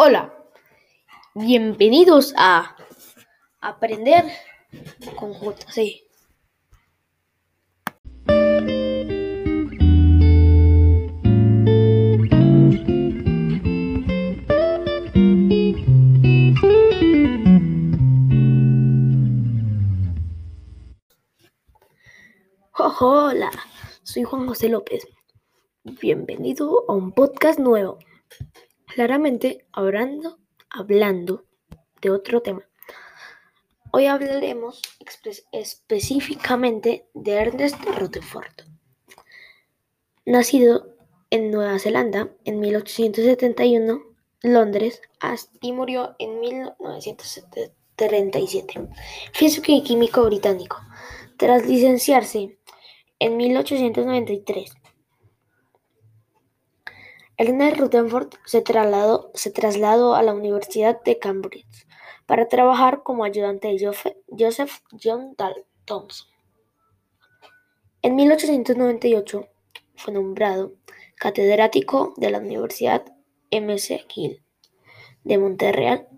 Hola, bienvenidos a Aprender con JC. Hola, soy Juan José López. Bienvenido a un podcast nuevo. Claramente hablando, hablando de otro tema. Hoy hablaremos específicamente de Ernest Rutherford. Nacido en Nueva Zelanda en 1871, Londres, y murió en 1937. Físico y químico británico. Tras licenciarse en 1893 Ernest Rutherford se trasladó, se trasladó a la Universidad de Cambridge para trabajar como ayudante de Joseph John Thomson. En 1898 fue nombrado catedrático de la Universidad McGill de Montreal,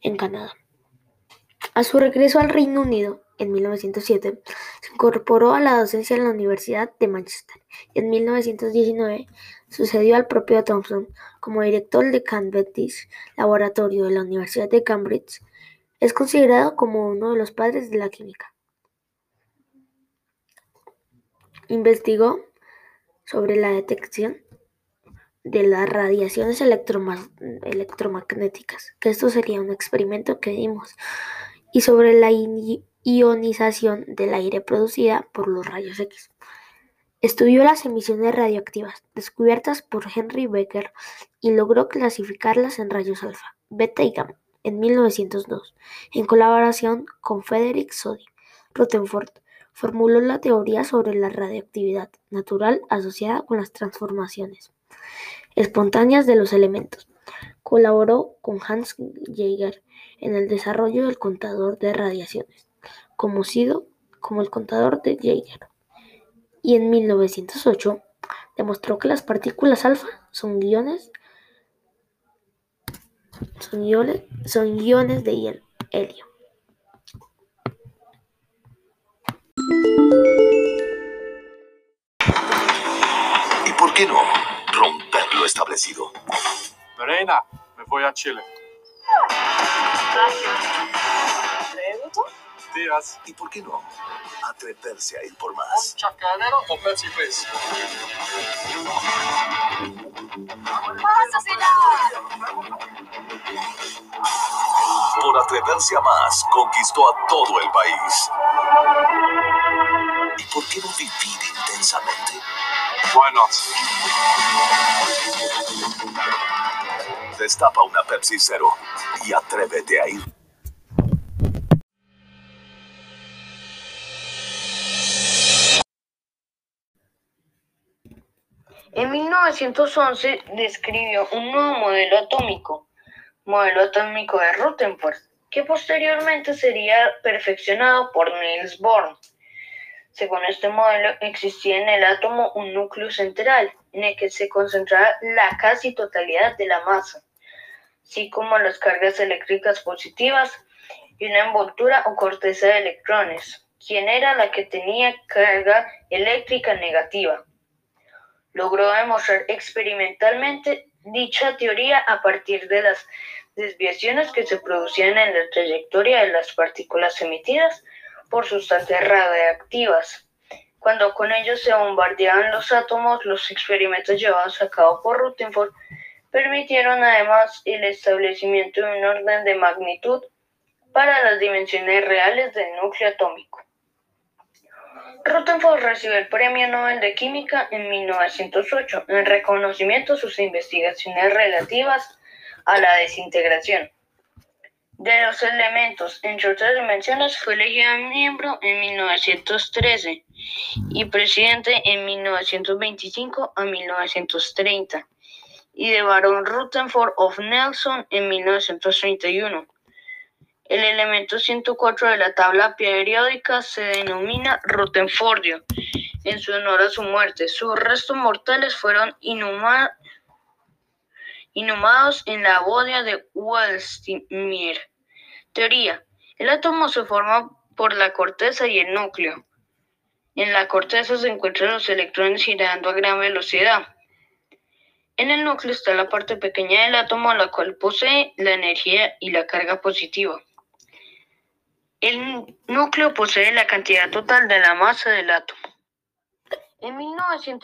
en Canadá. A su regreso al Reino Unido, en 1907, se incorporó a la docencia en la Universidad de Manchester en 1919 sucedió al propio Thomson como director de Cavendish Laboratorio de la Universidad de Cambridge. Es considerado como uno de los padres de la química. Investigó sobre la detección de las radiaciones electromagnéticas, que esto sería un experimento que dimos, y sobre la ionización del aire producida por los rayos X. Estudió las emisiones radioactivas descubiertas por Henry Becker y logró clasificarlas en rayos alfa, beta y gamma en 1902, en colaboración con Frederick Soddy. Rutherford formuló la teoría sobre la radioactividad natural asociada con las transformaciones espontáneas de los elementos. Colaboró con Hans Jaeger en el desarrollo del contador de radiaciones conocido como el contador de Jaeger, y en 1908 demostró que las partículas alfa son guiones, son iones, son de helio. ¿Y por qué no romper lo establecido? Reina, me voy a Chile. ¿Y por qué no? Atreverse a ir por más. ¿Un chacanero o Pepsi Please? Por atreverse a más, conquistó a todo el país. ¿Y por qué no vivir intensamente? Why not? Destapa una Pepsi Cero y atrévete a ir. En 1911 describió un nuevo modelo atómico, modelo atómico de Rutherford, que posteriormente sería perfeccionado por Niels Bohr. Según este modelo, existía en el átomo un núcleo central en el que se concentraba la casi totalidad de la masa, así como las cargas eléctricas positivas y una envoltura o corteza de electrones, quien era la que tenía carga eléctrica negativa logró demostrar experimentalmente dicha teoría a partir de las desviaciones que se producían en la trayectoria de las partículas emitidas por sustancias radiactivas. Cuando con ellos se bombardeaban los átomos, los experimentos llevados a cabo por Rutherford permitieron además el establecimiento de un orden de magnitud para las dimensiones reales del núcleo atómico. Rutherford recibió el Premio Nobel de Química en 1908 en reconocimiento a sus investigaciones relativas a la desintegración de los elementos. Entre otras dimensiones, fue elegido miembro en 1913 y presidente en 1925 a 1930 y de Barón Rutherford of Nelson en 1931. El elemento 104 de la tabla periódica se denomina Rutherfordio en su honor a su muerte. Sus restos mortales fueron inhumados en la bodia de Waldsimir. Teoría. El átomo se forma por la corteza y el núcleo. En la corteza se encuentran los electrones girando a gran velocidad. En el núcleo está la parte pequeña del átomo, la cual posee la energía y la carga positiva. El núcleo posee la cantidad total de la masa del átomo. En 1900